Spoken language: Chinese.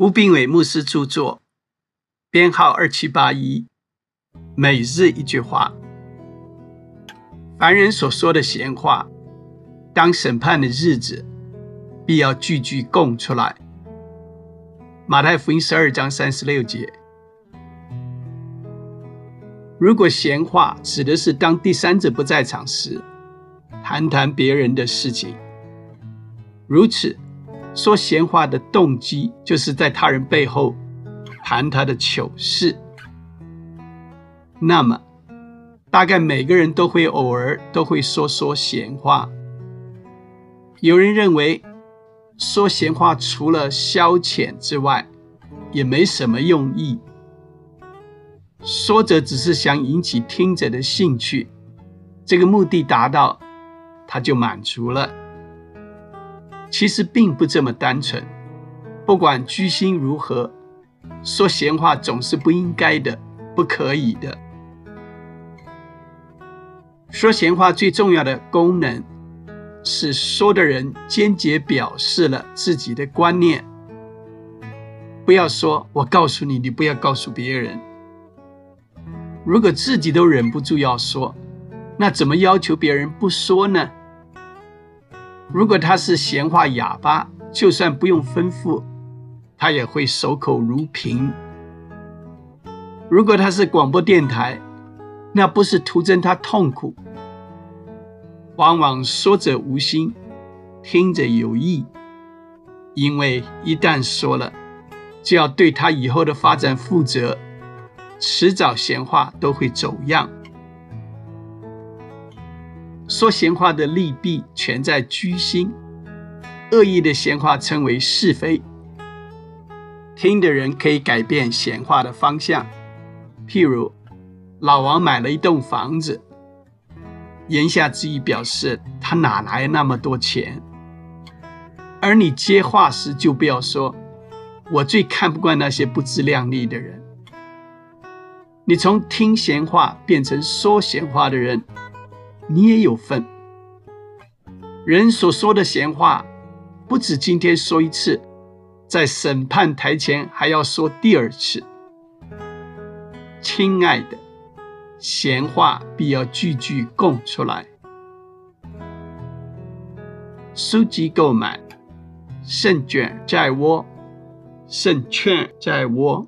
吴炳伟牧师著作，编号二七八一。每日一句话，凡人所说的闲话，当审判的日子，必要句句供出来。马太福音十二章三十六节。如果闲话指的是当第三者不在场时，谈谈别人的事情，如此说闲话的动机，就是在他人背后谈他的糗事。那么，大概每个人都会偶尔都会说说闲话。有人认为，说闲话除了消遣之外，也没什么用意。说者只是想引起听者的兴趣，这个目的达到，他就满足了。其实并不这么单纯。不管居心如何，说闲话总是不应该的，不可以的。说闲话最重要的功能，是说的人间接表示了自己的观念。不要说“我告诉你，你不要告诉别人”。如果自己都忍不住要说，那怎么要求别人不说呢？如果他是闲话哑巴，就算不用吩咐，他也会守口如瓶。如果他是广播电台，那不是徒增他痛苦。往往说者无心，听者有意，因为一旦说了，就要对他以后的发展负责。迟早闲话都会走样。说闲话的利弊全在居心，恶意的闲话称为是非。听的人可以改变闲话的方向。譬如，老王买了一栋房子，言下之意表示他哪来那么多钱？而你接话时就不要说：“我最看不惯那些不自量力的人。”你从听闲话变成说闲话的人，你也有份。人所说的闲话，不止今天说一次，在审判台前还要说第二次。亲爱的，闲话必要句句供出来。书籍购买，胜券在握，胜券在握。